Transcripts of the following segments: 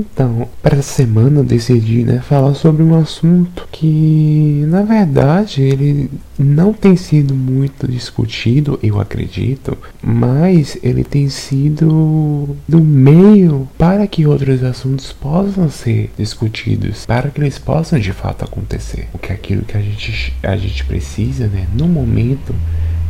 Então, para essa semana eu decidi né, falar sobre um assunto que, na verdade, ele não tem sido muito discutido, eu acredito, mas ele tem sido do meio para que outros assuntos possam ser discutidos, para que eles possam de fato acontecer. O que é aquilo que a gente, a gente precisa, né, no momento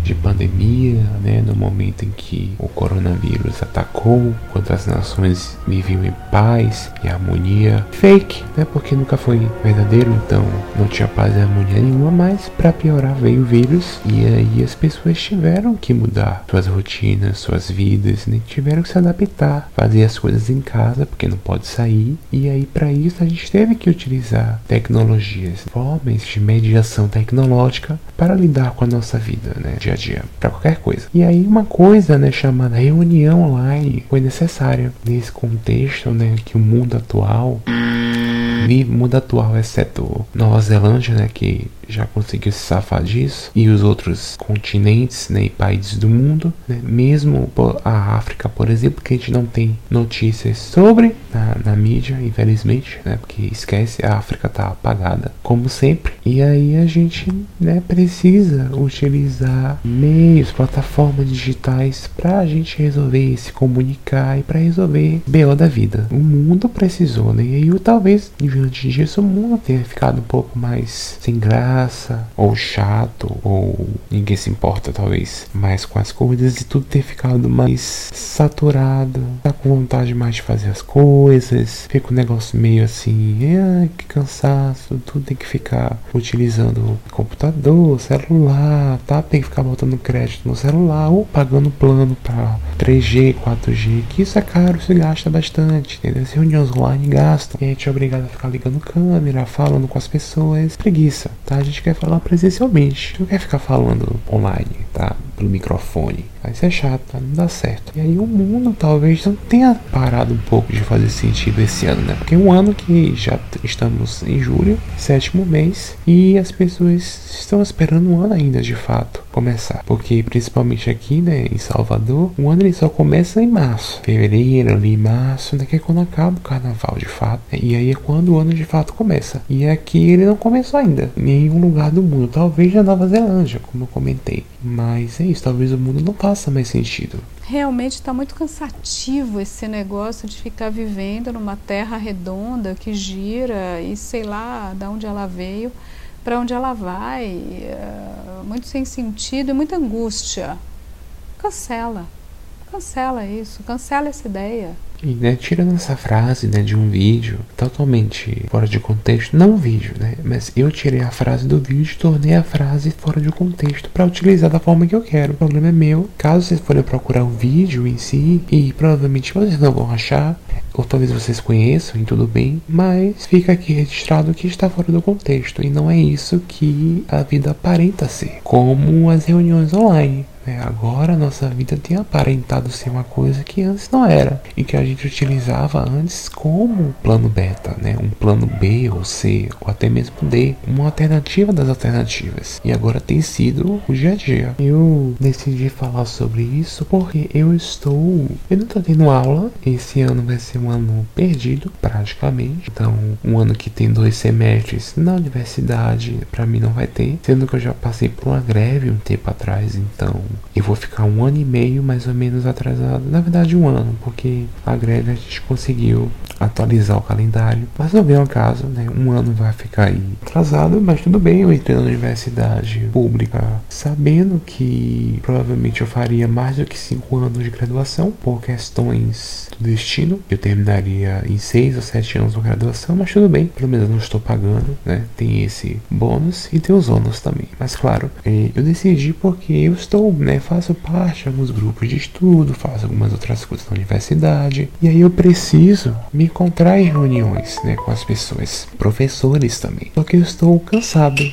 de pandemia, né, no momento em que o coronavírus atacou, quando as nações viviam em paz e harmonia, fake, né, porque nunca foi verdadeiro, então não tinha paz e harmonia nenhuma, mas para piorar veio o vírus. E aí as pessoas tiveram que mudar suas rotinas, suas vidas, né, tiveram que se adaptar, fazer as coisas em casa porque não pode sair. E aí para isso a gente teve que utilizar tecnologias, formas de mediação tecnológica para lidar com a nossa vida, né, dia a dia, para qualquer coisa. E aí uma coisa, né, chamada reunião online foi necessária nesse contexto, né, que o mundo atual vive, mundo atual, exceto Nova Zelândia, né, que já conseguiu se safar disso, e os outros continentes né, e países do mundo, né, mesmo a África, por exemplo, que a gente não tem notícias sobre na, na mídia, infelizmente, né, porque esquece, a África tá apagada, como sempre, e aí a gente né, precisa utilizar meios, plataformas digitais para a gente resolver se comunicar e para resolver BO da vida. O mundo precisou, né? E aí, talvez diante disso o mundo tenha ficado um pouco mais sem graça, ou chato, ou ninguém se importa talvez mais com as coisas e tudo ter ficado mais saturado, tá com vontade mais de fazer as coisas, fica um negócio meio assim, ai que cansaço, tudo tem que ficar utilizando computador, celular, tá? Tem que ficar botando crédito no celular ou pagando plano para 3G, 4G, que isso é caro, se gasta bastante, entendeu? As reuniões online gastam, e a gente é obrigado a ficar ligando câmera, falando com as pessoas, preguiça, tá? gente quer falar presencialmente. Não quer ficar falando online, tá? Pelo microfone. Vai ser chato, tá? não dá certo. E aí o mundo talvez não tenha parado um pouco de fazer sentido esse ano, né? Porque é um ano que já estamos em julho, sétimo mês, e as pessoas estão esperando um ano ainda de fato começar. Porque principalmente aqui, né, em Salvador, o ano ele só começa em março. Fevereiro, ali, março, daqui é quando acaba o carnaval de fato. E aí é quando o ano de fato começa. E aqui ele não começou ainda. Em nenhum lugar do mundo. Talvez na Nova Zelândia, como eu comentei. Mas é isso, talvez o mundo não faça mais sentido. Realmente está muito cansativo esse negócio de ficar vivendo numa terra redonda que gira e sei lá de onde ela veio, para onde ela vai. É, muito sem sentido e muita angústia. Cancela. Cancela isso, cancela essa ideia. E, né, tirando essa frase, né, de um vídeo totalmente fora de contexto, não um vídeo, né, mas eu tirei a frase do vídeo e tornei a frase fora de contexto para utilizar da forma que eu quero. O problema é meu. Caso vocês forem procurar o vídeo em si, e provavelmente vocês não vão achar, ou talvez vocês conheçam e tudo bem, mas fica aqui registrado que está fora do contexto e não é isso que a vida aparenta ser, como as reuniões online. É, agora nossa vida tem aparentado ser uma coisa que antes não era e que a gente utilizava antes como plano beta, né? Um plano B ou C ou até mesmo D, uma alternativa das alternativas. E agora tem sido o dia a dia. Eu decidi falar sobre isso porque eu estou, eu não estou tendo aula. Esse ano vai ser um ano perdido praticamente. Então, um ano que tem dois semestres na universidade para mim não vai ter, sendo que eu já passei por uma greve um tempo atrás, então eu vou ficar um ano e meio mais ou menos atrasado. Na verdade, um ano, porque a greve a gente conseguiu atualizar o calendário. Mas não vem ao caso, né? Um ano vai ficar aí atrasado, mas tudo bem. Eu entrei na universidade pública sabendo que provavelmente eu faria mais do que cinco anos de graduação por questões do destino. Eu terminaria em seis ou sete anos de graduação, mas tudo bem. Pelo menos não estou pagando, né? Tem esse bônus e tem os ônus também. Mas claro, eh, eu decidi porque eu estou, né? Faço parte de alguns grupos de estudo, faço algumas outras coisas na universidade. E aí eu preciso me encontrar em reuniões, né? Com as pessoas. Professores também. Só que eu estou cansado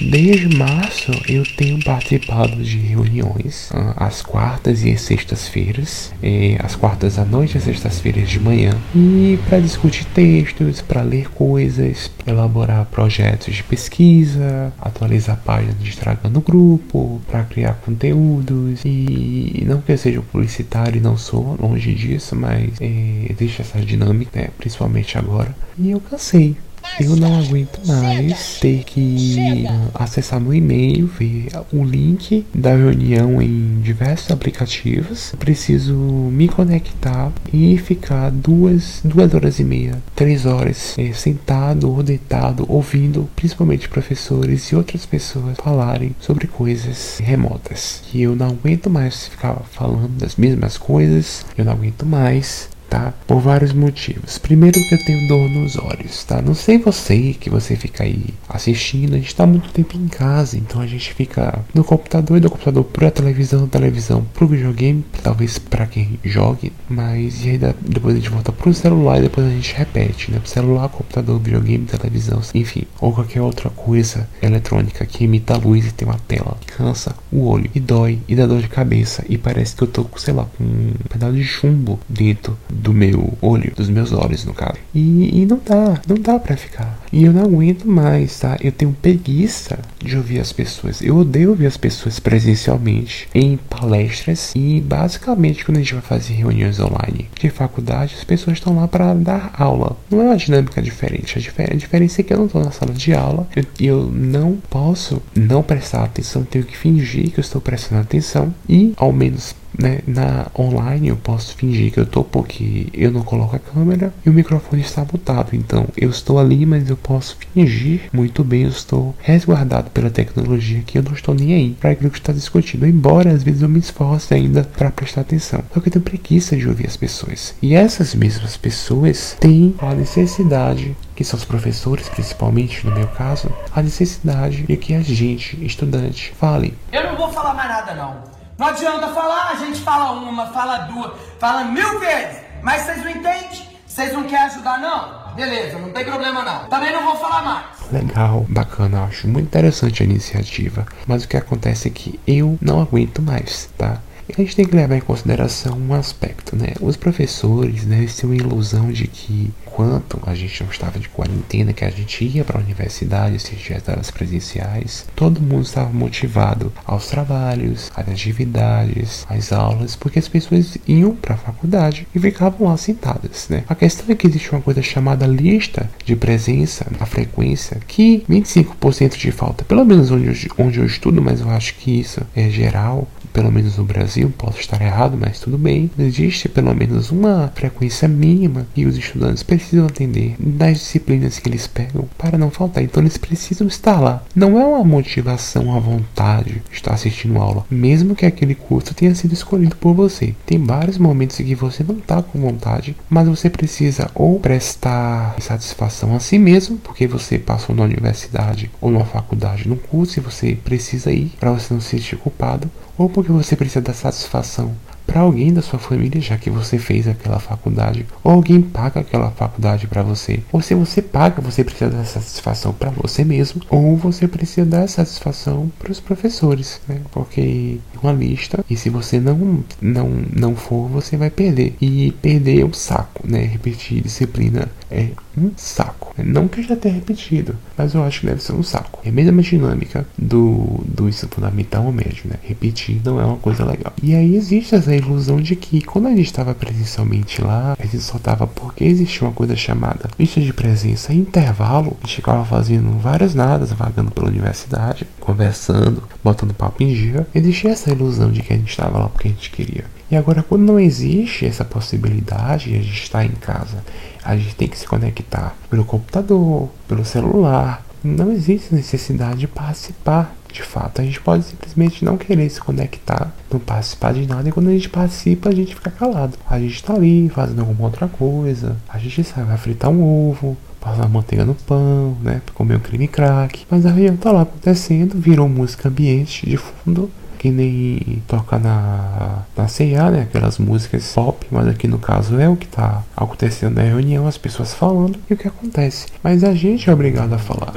Desde março eu tenho participado de reuniões uh, às quartas e sextas-feiras, às quartas à noite e sextas-feiras de manhã, e para discutir textos, para ler coisas, elaborar projetos de pesquisa, atualizar páginas de Instagram grupo, para criar conteúdos e não que eu seja publicitário não sou longe disso, mas é, existe essa dinâmica, né, principalmente agora, e eu cansei. Eu não aguento mais ter que acessar meu e-mail, ver o link da reunião em diversos aplicativos. Preciso me conectar e ficar duas, duas horas e meia, três horas é, sentado ou deitado, ouvindo principalmente professores e outras pessoas falarem sobre coisas remotas. Que eu não aguento mais ficar falando das mesmas coisas, eu não aguento mais tá? Por vários motivos. Primeiro que eu tenho dor nos olhos, tá? Não sei você que você fica aí assistindo, a gente tá muito tempo em casa, então a gente fica no computador e do computador pra televisão, televisão pro videogame, talvez para quem jogue, mas e aí depois a gente volta pro celular e depois a gente repete, né? Celular, computador, videogame, televisão, enfim, ou qualquer outra coisa eletrônica que imita a luz e tem uma tela. Cansa o olho e dói e dá dor de cabeça e parece que eu tô, sei lá, com um pedaço de chumbo dentro do meu olho, dos meus olhos no caso. E, e não dá, não dá para ficar. E eu não aguento mais, tá? Eu tenho preguiça de ouvir as pessoas. Eu odeio ouvir as pessoas presencialmente em palestras e basicamente quando a gente vai fazer reuniões online de faculdade, as pessoas estão lá para dar aula. Não é uma dinâmica diferente. A, difer a diferença é que eu não estou na sala de aula e eu, eu não posso não prestar atenção, tenho que fingir que eu estou prestando atenção e ao menos né, na online eu posso fingir que eu tô porque eu não coloco a câmera e o microfone está mutado. Então eu estou ali, mas eu posso fingir muito bem, eu estou resguardado pela tecnologia que eu não estou nem aí para aquilo que está discutindo. Embora às vezes eu me esforce ainda para prestar atenção. Só que eu tenho preguiça de ouvir as pessoas. E essas mesmas pessoas têm a necessidade que são os professores, principalmente no meu caso, a necessidade de que a gente, estudante, fale. Eu não vou falar mais nada não. Não adianta falar, a gente fala uma, fala duas, fala mil vezes, mas vocês não entendem? Vocês não querem ajudar, não? Beleza, não tem problema não. Também não vou falar mais. Legal, bacana, acho muito interessante a iniciativa. Mas o que acontece é que eu não aguento mais, tá? A gente tem que levar em consideração um aspecto, né? Os professores, né, têm uma ilusão de que enquanto a gente não estava de quarentena, que a gente ia para a universidade, assistir as aulas presenciais, todo mundo estava motivado aos trabalhos, às atividades, às aulas, porque as pessoas iam para a faculdade e ficavam lá sentadas, né? A questão é que existe uma coisa chamada lista de presença, a frequência, que 25% de falta, pelo menos onde eu, onde eu estudo, mas eu acho que isso é geral, pelo menos no Brasil, posso estar errado, mas tudo bem, existe pelo menos uma frequência mínima que os estudantes precisam atender das disciplinas que eles pegam para não faltar. Então eles precisam estar lá. Não é uma motivação à vontade de estar assistindo aula, mesmo que aquele curso tenha sido escolhido por você. Tem vários momentos em que você não está com vontade, mas você precisa ou prestar satisfação a si mesmo, porque você passou na universidade ou numa faculdade num curso e você precisa ir para você não se sentir culpado, ou porque você precisa dar satisfação para alguém da sua família, já que você fez aquela faculdade, ou alguém paga aquela faculdade para você. Ou se você paga, você precisa dar satisfação para você mesmo, ou você precisa dar satisfação para os professores, né? Porque é uma lista e se você não não não for, você vai perder. E perder é um saco, né? Repetir disciplina é um saco. Não que eu já tenha repetido, mas eu acho que deve ser um saco. É a mesma dinâmica do, do ensino fundamental ou médio, né? Repetir não é uma coisa legal. E aí existe essa ilusão de que quando a gente estava presencialmente lá, a gente só estava porque existia uma coisa chamada lista de presença intervalo. A gente ficava fazendo várias nadas, vagando pela universidade, conversando, botando papo em dia. Existia essa ilusão de que a gente estava lá porque a gente queria. E agora, quando não existe essa possibilidade, a gente está em casa, a gente tem que se conectar pelo computador, pelo celular. Não existe necessidade de participar. De fato, a gente pode simplesmente não querer se conectar, não participar de nada, e quando a gente participa, a gente fica calado. A gente está ali fazendo alguma outra coisa, a gente sabe, vai fritar um ovo, passar manteiga no pão, né? Comer um creme crack. Mas a reunião tá lá acontecendo, virou música ambiente de fundo que nem toca na, na CIA, né? Aquelas músicas pop, mas aqui no caso é o que tá acontecendo na reunião, as pessoas falando e o que acontece. Mas a gente é obrigado a falar.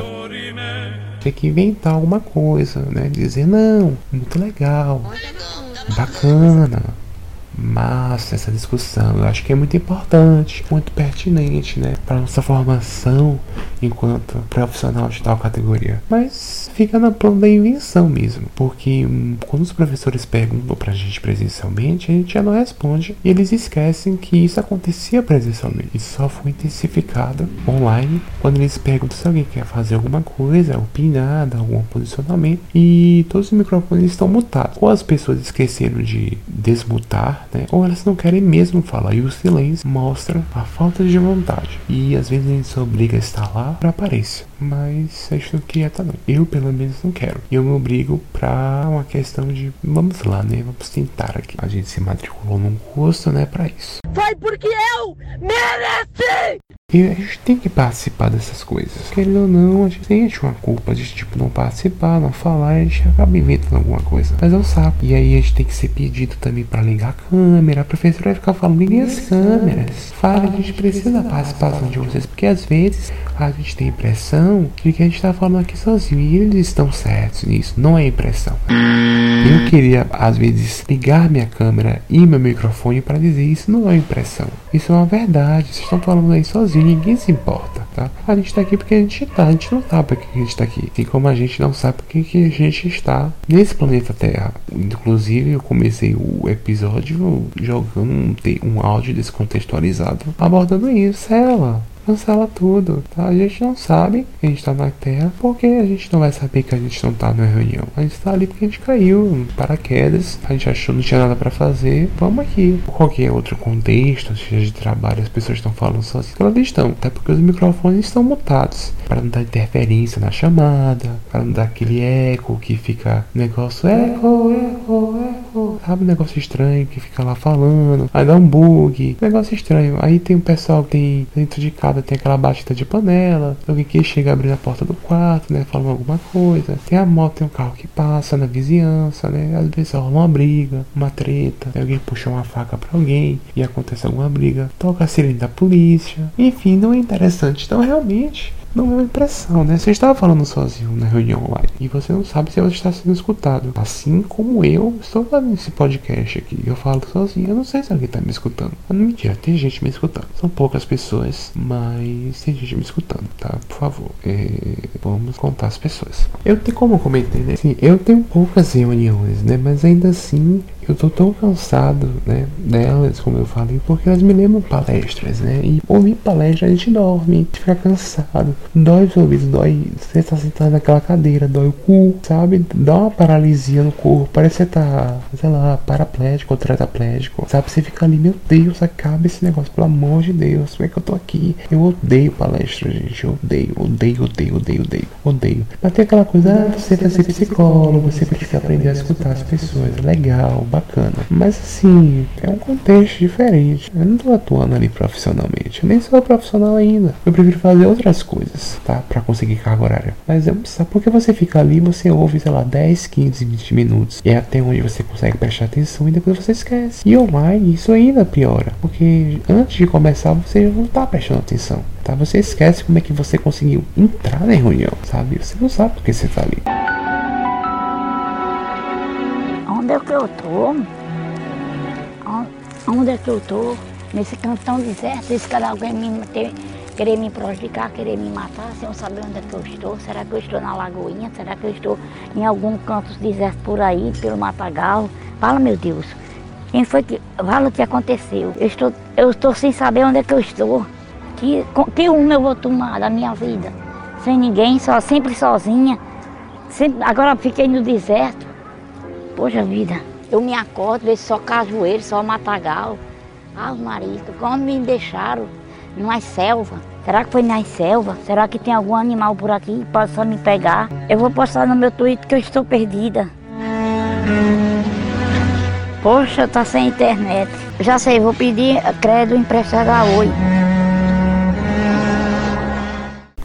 Tem que inventar alguma coisa, né? Dizer, não, muito legal, bacana, massa essa discussão. Eu acho que é muito importante, muito pertinente, né, para nossa formação enquanto profissional de tal categoria. Mas fica na plano da invenção mesmo, porque hum, quando os professores perguntam pra gente presencialmente, a gente já não responde e eles esquecem que isso acontecia presencialmente. Isso só foi intensificado online quando eles perguntam se alguém quer fazer alguma coisa, opinar, dar algum posicionamento e todos os microfones estão mutados. Ou as pessoas esqueceram de desmutar, né? Ou elas não querem mesmo falar e o silêncio mostra a falta de vontade. E às vezes a gente se obriga a estar lá para aparência, mas a gente não queria estar não. Eu pelo menos não quero. E eu me obrigo pra uma questão de vamos lá, né? Vamos tentar aqui. A gente se matriculou num curso, né, para isso. Foi porque eu mereci! E a gente tem que participar dessas coisas. Querendo ou não, a gente sente uma culpa de tipo não participar, não falar, a gente acaba inventando alguma coisa. Mas é um saco. E aí a gente tem que ser pedido também para ligar a câmera. A professora vai ficar falando, liguem as câmeras. Fala, a gente precisa da participação de vocês. Porque às vezes a gente tem a impressão de que a gente tá falando aqui sozinho. E eles estão certos nisso. Não é impressão. Eu queria, às vezes, ligar minha câmera e meu microfone para dizer isso não é impressão. Isso é uma verdade. Vocês estão falando aí sozinho ninguém se importa, tá? A gente tá aqui porque a gente tá, a gente não sabe porque a gente tá aqui. Assim como a gente não sabe porque que a gente está nesse planeta Terra. Inclusive, eu comecei o episódio jogando um, um áudio descontextualizado abordando isso, ela cancela tudo, tá? A gente não sabe que a gente tá na Terra, porque a gente não vai saber que a gente não tá na reunião. A gente tá ali porque a gente caiu paraquedas, a gente achou que não tinha nada para fazer, vamos aqui. Qualquer outro contexto, seja de trabalho, as pessoas estão falando sozinhas, elas estão, até porque os microfones estão mutados, para não dar interferência na chamada, para não dar aquele eco que fica negócio eco, eco, eco, sabe? Um negócio estranho que fica lá falando, aí dá um bug, negócio estranho. Aí tem o pessoal que tem dentro de casa tem aquela batida de panela, alguém que chega abrindo a porta do quarto, né, falando alguma coisa. Tem a moto, tem um carro que passa na vizinhança, né, às vezes rola uma briga, uma treta, alguém puxa uma faca para alguém e acontece alguma briga, toca a sirene da polícia, enfim, não é interessante. Então realmente não é uma impressão, né? Você estava falando sozinho na reunião online e você não sabe se você está sendo escutado. Assim como eu estou fazendo esse podcast aqui. Eu falo sozinho, eu não sei se alguém está me escutando. Mas não mentira, tem gente me escutando. São poucas pessoas, mas tem gente me escutando, tá? Por favor, é... vamos contar as pessoas. Eu tenho, como eu comentei, né? Sim, eu tenho poucas reuniões, né? Mas ainda assim eu tô tão cansado, né, delas, como eu falei, porque elas me lembram palestras, né? E ouvir palestra a gente dorme, a gente fica cansado, dói os ouvidos, dói. Você tá sentado naquela cadeira, dói o cu, sabe? Dá uma paralisia no corpo, parece que você tá, sei lá, paraplégico ou tetraplégico, sabe? Você fica ali, meu Deus, acaba esse negócio, pelo amor de Deus, como é que eu tô aqui? Eu odeio palestra, gente, eu odeio, odeio, odeio, odeio, odeio, odeio. Mas tem aquela coisa, ah, você vai ser psicólogo, você precisa aprender a escutar as pessoas, legal bacana. Mas assim, é um contexto diferente. Eu não tô atuando ali profissionalmente. Eu nem sou profissional ainda. Eu prefiro fazer outras coisas, tá? Pra conseguir carga horária. Mas eu sabe porque você fica ali, você ouve, sei lá, 10, 15, 20 minutos. E é até onde você consegue prestar atenção e depois você esquece. E online, isso ainda piora. Porque antes de começar, você não tá prestando atenção. Tá? Você esquece como é que você conseguiu entrar na reunião, sabe? Você não sabe porque você tá ali onde é que eu tô? Onde é que eu tô? Nesse canto tão deserto, se calhar alguém me querer me prejudicar, querer me matar, sem eu saber onde é que eu estou. Será que eu estou na Lagoinha? Será que eu estou em algum canto deserto por aí, pelo Matagal? Fala, meu Deus. Quem foi que. Fala o que aconteceu. Eu estou, eu estou sem saber onde é que eu estou. Que, que rumo eu vou tomar da minha vida? Sem ninguém, só, sempre sozinha. Sempre, agora fiquei no deserto. Poxa vida, eu me acordo, vejo só cajueiro, só matagal. Ah, marido, como me deixaram numa selva? Será que foi na selva? Será que tem algum animal por aqui que possa me pegar? Eu vou postar no meu Twitter que eu estou perdida. Poxa, tá sem internet. Já sei, vou pedir crédito emprestado a Oi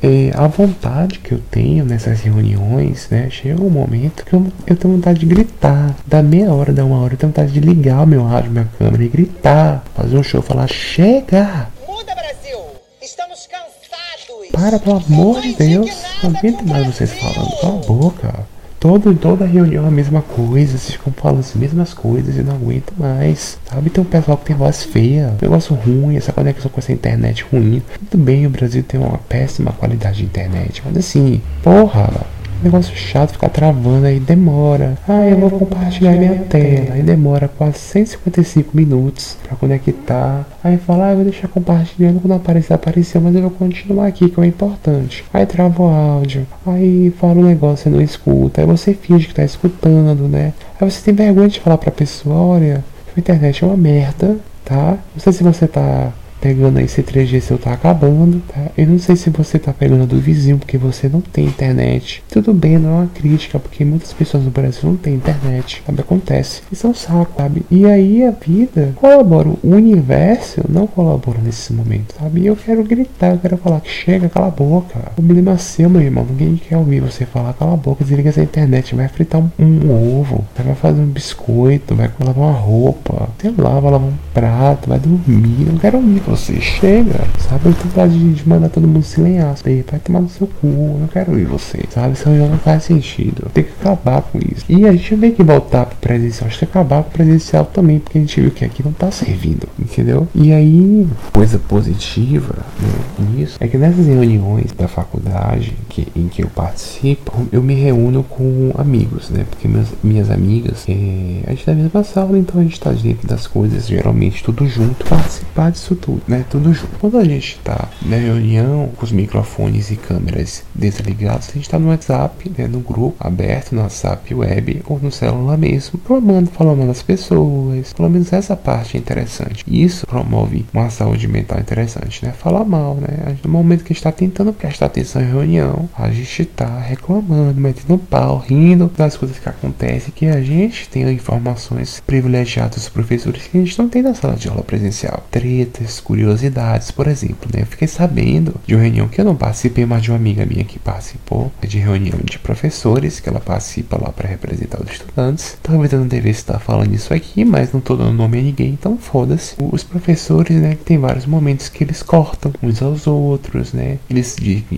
é, a vontade que eu tenho nessas reuniões, né? Chega um momento que eu, eu tenho vontade de gritar. Da meia hora, da uma hora, eu tenho vontade de ligar o meu rádio, minha câmera e gritar. Fazer um show, falar, chega! Muda, Brasil! Estamos cansados! para, pelo amor de Deus. Não aguento mais vocês falando. Cala a boca. Todo, toda reunião é a mesma coisa, vocês ficam falando as mesmas coisas e não aguento mais. Sabe, tem um pessoal que tem voz feia, negócio ruim, essa conexão com essa internet ruim. Tudo bem, o Brasil tem uma péssima qualidade de internet, mas assim, porra, Negócio chato, ficar travando aí, demora. Ah, eu vou compartilhar minha tela. Aí demora quase 155 minutos pra conectar. Aí fala, ah, eu vou deixar compartilhando quando aparecer, apareceu, mas eu vou continuar aqui, que é o importante. Aí trava o áudio. Aí fala um negócio, você não escuta. Aí você finge que tá escutando, né? Aí você tem vergonha de falar pra pessoa, olha, a internet é uma merda, tá? Não sei se você tá pegando aí esse 3G seu tá acabando, tá? Eu não sei se você tá pegando do vizinho porque você não tem internet. Tudo bem, não é uma crítica, porque muitas pessoas no Brasil não têm internet, sabe? Acontece. Isso é um saco, sabe? E aí a vida colabora, o universo não colabora nesse momento, sabe? E eu quero gritar, eu quero falar que chega, cala a boca. O problema é seu, meu irmão. Ninguém quer ouvir você falar, cala a boca, desliga essa internet, vai fritar um, um ovo, vai fazer um biscoito, vai lavar uma roupa, sei lá, vai lavar um prato, vai dormir. Não quero ouvir você chega, sabe? Eu tenho vontade de, mandar todo mundo se lenhar, sabe? Vai tomar no seu cu, eu não quero ir você, sabe? Isso não faz sentido. Tem que acabar com isso. E a gente tem que voltar pro presencial, acho que acabar com o presencial também, porque a gente viu que aqui não tá servindo, entendeu? E aí, coisa positiva, né, nisso, é que nessas reuniões da faculdade que, em que eu participo, eu me reúno com amigos, né? Porque minhas amigas, é, a gente tá na mesma sala, então a gente tá dentro das coisas, geralmente tudo junto, participar disso tudo né? Tudo junto. Quando a gente tá na reunião com os microfones e câmeras desligados, a gente tá no WhatsApp, né? No grupo aberto, no WhatsApp web ou no celular mesmo, falando, falando das pessoas. Pelo menos essa parte é interessante. Isso promove uma saúde mental interessante, né? Falar mal, né? No momento que a gente tá tentando prestar atenção em reunião, a gente tá reclamando, metendo pau, rindo das coisas que acontecem, que a gente tem informações privilegiadas dos professores que a gente não tem na sala de aula presencial. Tretas, curiosidades, por exemplo, né? Eu fiquei sabendo de uma reunião que eu não participei, mas de uma amiga minha que participou de reunião de professores, que ela participa lá para representar os estudantes. Talvez eu não devesse estar falando isso aqui, mas não tô dando nome a ninguém, então foda-se. Os professores, né, tem vários momentos que eles cortam uns aos outros, né? Eles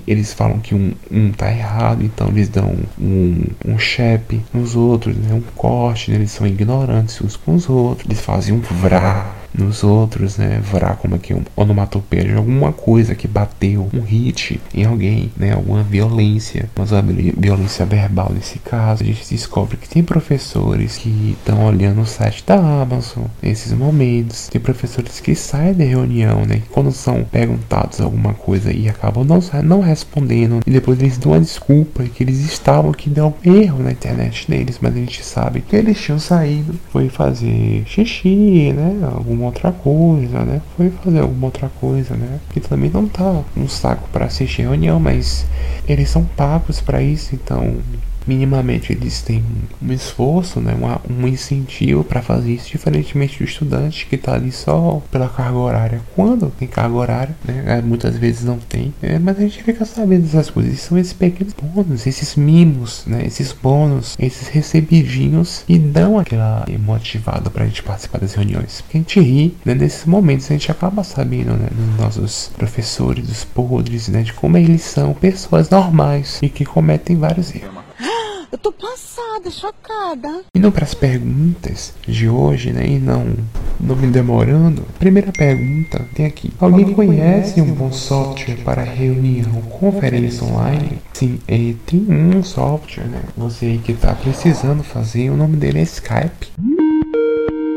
eles falam que um, um tá errado, então eles dão um, um chepe nos outros, né? Um corte, né? Eles são ignorantes uns com os outros, eles fazem um vrá nos outros, né? Vrá como aqui um onomatopeia de alguma coisa que bateu, um hit em alguém, né? Alguma violência, mas a violência verbal nesse caso. A gente descobre que tem professores que estão olhando o site da Amazon nesses momentos. Tem professores que saem da reunião, né? Quando são perguntados alguma coisa e acabam não, não respondendo e depois eles dão uma desculpa que eles estavam que deu um erro na internet deles, mas a gente sabe que eles tinham saído, foi fazer xixi, né? Algum alguma outra coisa, né? Foi fazer alguma outra coisa, né? Que também não tá um saco para assistir reunião, mas eles são pagos para isso, então minimamente eles têm um esforço, né, uma, um incentivo para fazer isso, diferentemente do estudante que está ali só pela carga horária. Quando tem carga horária, né, é, muitas vezes não tem, é, mas a gente fica sabendo dessas coisas. E são esses pequenos bônus, esses mimos, né, esses bônus, esses recebidinhos que dão aquela motivada para a gente participar das reuniões. Porque a gente ri, né, nesses momentos a gente acaba sabendo, né, dos nossos professores, dos podres, né, de como eles são pessoas normais e que cometem vários erros. Eu tô passada, chocada. Indo para as perguntas de hoje, né? E não, não me demorando. Primeira pergunta tem aqui. Alguém, conhece, um bom software para reunião, conferência online? Sim, é, tem um software, né? Você aí que tá precisando fazer, o nome dele é Skype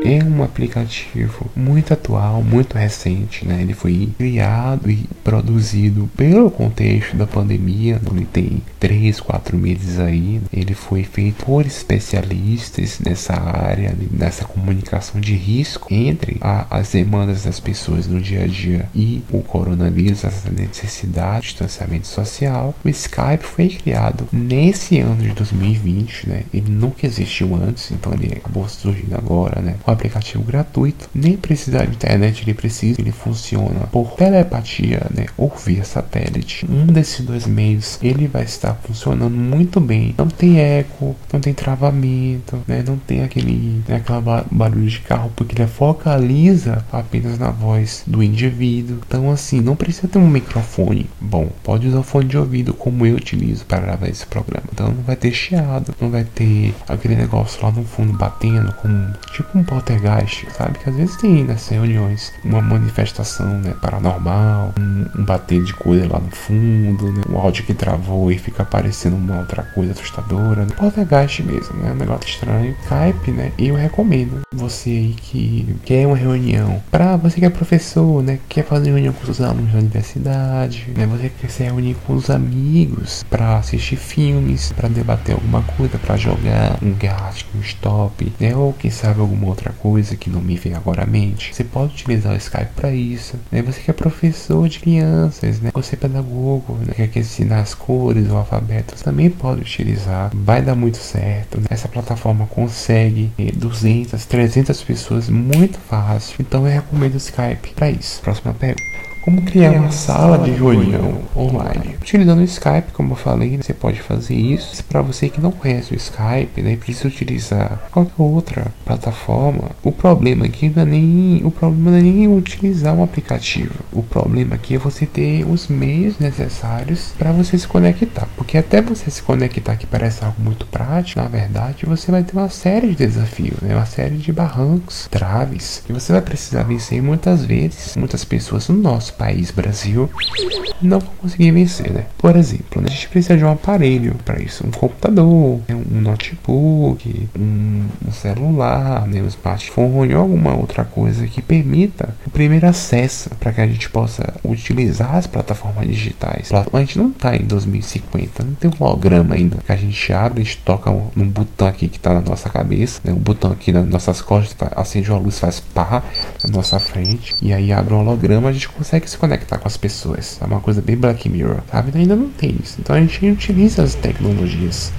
é um aplicativo muito atual, muito recente, né? Ele foi criado e produzido pelo contexto da pandemia, ele tem 3, 4 meses aí. Ele foi feito por especialistas nessa área, nessa comunicação de risco entre a, as demandas das pessoas no dia a dia e o coronavírus, essa necessidade de distanciamento social. O Skype foi criado nesse ano de 2020, né? Ele nunca existiu antes, então ele acabou surgindo agora, né? Com aplicativo gratuito, nem precisa de internet, ele precisa, ele funciona por telepatia, né, ou via satélite. Um desses dois meios, ele vai estar funcionando muito bem. Não tem eco, não tem travamento, né, não tem aquele, né, aquela barulho de carro, porque ele focaliza apenas na voz do indivíduo. Então, assim, não precisa ter um microfone bom. Pode usar o fone de ouvido como eu utilizo para gravar esse programa. Então, não vai ter chiado, não vai ter aquele negócio lá no fundo batendo como tipo um poltergeist, sabe? Que às vezes tem nessas reuniões uma manifestação né, paranormal, um, um bater de coisa lá no fundo, né? um áudio que travou e fica aparecendo uma outra coisa assustadora. Né? Poltergeist mesmo, né? Um negócio estranho. Skype, né? Eu recomendo você aí que quer uma reunião, para você que é professor, né? Quer fazer reunião com os alunos da universidade, né? Você quer se reunir com os amigos para assistir filmes, para debater alguma coisa, para jogar um gato, um stop, né? Ou quem sabe alguma outra coisa que não me vem agora à mente. Você pode utilizar o Skype para isso, né? Você que é professor de crianças, né? Você é pedagogo, né? Quer ensinar as cores, o alfabeto, também pode utilizar. Vai dar muito certo. Né? Essa plataforma consegue 200, eh, 300 pessoas muito fácil. Então eu recomendo o Skype para isso. Próxima pergunta. Como criar uma sala de reunião online? Utilizando o Skype, como eu falei, você pode fazer isso. Para você que não conhece o Skype, né, precisa utilizar qualquer outra plataforma. O problema aqui não é nem o problema não é nem utilizar um aplicativo. O problema aqui é você ter os meios necessários para você se conectar, porque até você se conectar que parece algo muito prático, na verdade você vai ter uma série de desafios, né, uma série de barrancos, traves que você vai precisar vencer muitas vezes. Muitas pessoas no nosso país Brasil não vão conseguir vencer, né? Por exemplo, a gente precisa de um aparelho para isso, um computador, né? um notebook, um, celular, né? um smartphone ou alguma outra coisa que permita o primeiro acesso para que a gente possa utilizar as plataformas digitais. A gente não está em 2050, não tem um holograma ainda que a gente abre, a gente toca um, num botão aqui que está na nossa cabeça, né? um botão aqui nas nossas costas, acende uma luz, faz pá na nossa frente e aí abre um holograma, a gente consegue consegue se conectar com as pessoas. É uma coisa bem Black Mirror, sabe? Ainda não tem isso. Então a gente utiliza as tecnologias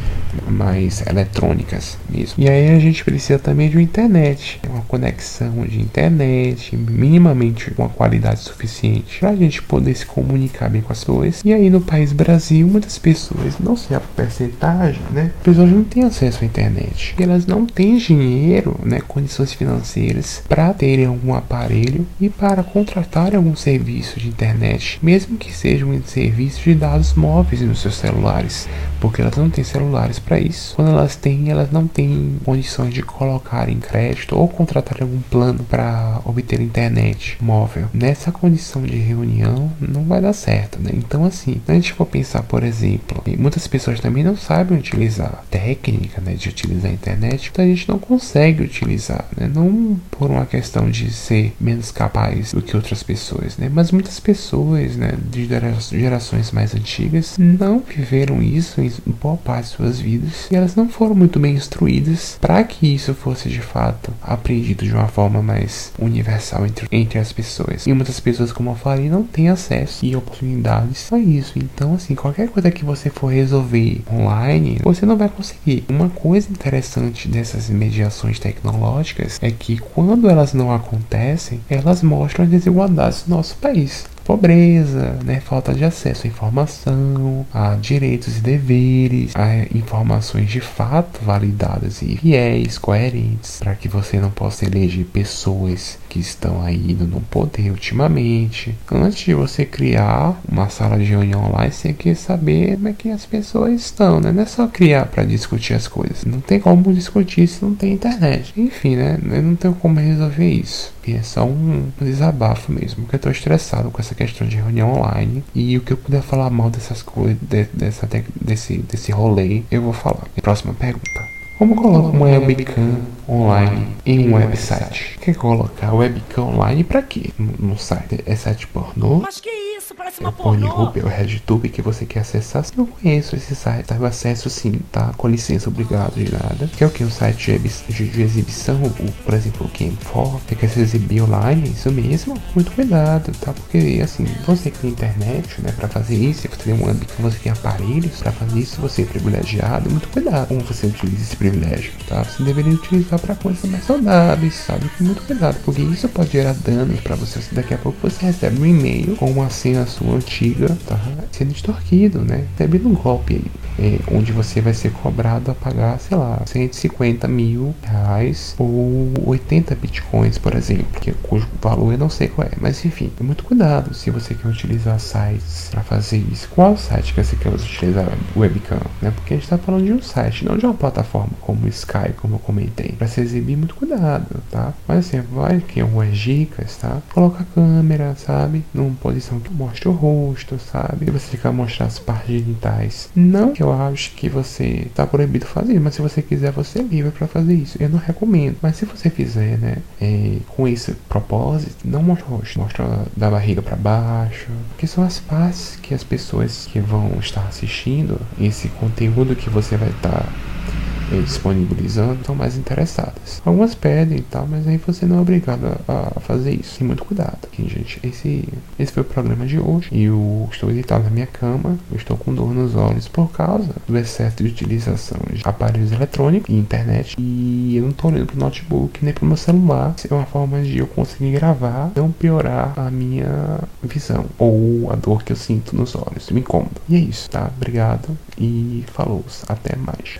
mais eletrônicas mesmo. E aí a gente precisa também de uma internet, uma conexão de internet, minimamente com uma qualidade suficiente para a gente poder se comunicar bem com as pessoas. E aí no país Brasil, muitas pessoas, não sei a percentagem, né? Pessoas não têm acesso à internet. E elas não têm dinheiro, né? Condições financeiras para terem algum aparelho e para contratar algum serviço de internet, mesmo que seja um serviço de dados móveis nos seus celulares, porque elas não têm celulares para isso. Quando elas têm, elas não têm condições de colocar em crédito ou contratar algum plano para obter internet móvel. Nessa condição de reunião, não vai dar certo, né? Então, assim, a gente for pensar, por exemplo, muitas pessoas também não sabem utilizar técnica, né, de utilizar a internet, então a gente não consegue utilizar, né? Não por uma questão de ser menos capaz do que outras pessoas, né? Mas muitas pessoas, né, de gerações mais antigas, não viveram isso em boa parte de suas vidas e elas não foram muito bem instruídas para que isso fosse de fato aprendido de uma forma mais universal entre, entre as pessoas. E muitas pessoas, como eu falei, não têm acesso e oportunidades a isso. Então, assim, qualquer coisa que você for resolver online, você não vai conseguir. Uma coisa interessante dessas mediações tecnológicas é que quando elas não acontecem, elas mostram as desigualdades do nosso país pobreza, né, falta de acesso à informação, a direitos e deveres, a informações de fato validadas e fiéis, coerentes, para que você não possa eleger pessoas que estão aí indo no poder ultimamente. Antes de você criar uma sala de reunião online, você tem que saber como é que as pessoas estão, né? Não é só criar para discutir as coisas. Não tem como discutir se não tem internet. Enfim, né? Eu não tenho como resolver isso. E é só um desabafo mesmo, porque eu tô estressado com essa questão de reunião online. E o que eu puder falar mal dessas coisas, de, dessa, desse, desse rolê, eu vou falar. Próxima pergunta. Como colocar uma webcam online em um website? Quer colocar webcam online para quê? No site? É site pornô? Mas que isso, parece uma é pornô. Pornhub ou RedTube que você quer acessar. Eu conheço esse site, tá? eu acesso sim, tá? Com licença, obrigado de nada. Que é o que? Um site de, de, exibição, o, por exemplo, o Game4, você quer se exibir online, isso mesmo? Muito cuidado, tá? Porque assim, você que tem internet, né, pra fazer isso, você tem um webcam, você tem aparelhos pra fazer isso, você é privilegiado, muito cuidado como você utiliza esse privilégio, tá? Você deveria utilizar pra coisas mais saudáveis, sabe? Com muito cuidado, porque isso pode gerar danos pra você. Daqui a pouco você recebe um e-mail com uma senha sua antiga, tá? Sendo extorquido, né? Recebendo um golpe aí. É, onde você vai ser cobrado a pagar, sei lá, 150 mil reais ou 80 bitcoins, por exemplo, que, cujo valor eu não sei qual é, mas enfim, muito cuidado se você quer utilizar sites para fazer isso. Qual site que você quer utilizar webcam, né? Porque a gente está falando de um site, não de uma plataforma como o Sky, como eu comentei. Para se exibir, muito cuidado, tá? Mas assim, vai que algumas dicas, tá? Coloca a câmera, sabe? Numa posição que mostre o rosto, sabe? E você quer mostrar as partes genitais. Não que eu acho que você tá proibido fazer, mas se você quiser, você é livre para fazer isso. Eu não recomendo, mas se você fizer, né, é, com esse propósito, não mostra o rosto, mostra da barriga para baixo, que são as partes que as pessoas que vão estar assistindo esse conteúdo que você vai estar tá disponibilizando estão mais interessadas. Algumas pedem e tal, mas aí você não é obrigado a, fazer isso. Tem muito cuidado. Aqui, gente, esse, esse foi o programa de hoje. E eu estou deitado na minha cama, eu estou com dor nos olhos por causa do excesso de utilização de aparelhos eletrônicos e internet. E eu não estou olhando pro notebook nem pro meu celular. Isso é uma forma de eu conseguir gravar, não piorar a minha visão ou a dor que eu sinto nos olhos, me incômodo. E é isso, tá? Obrigado e falou, até mais.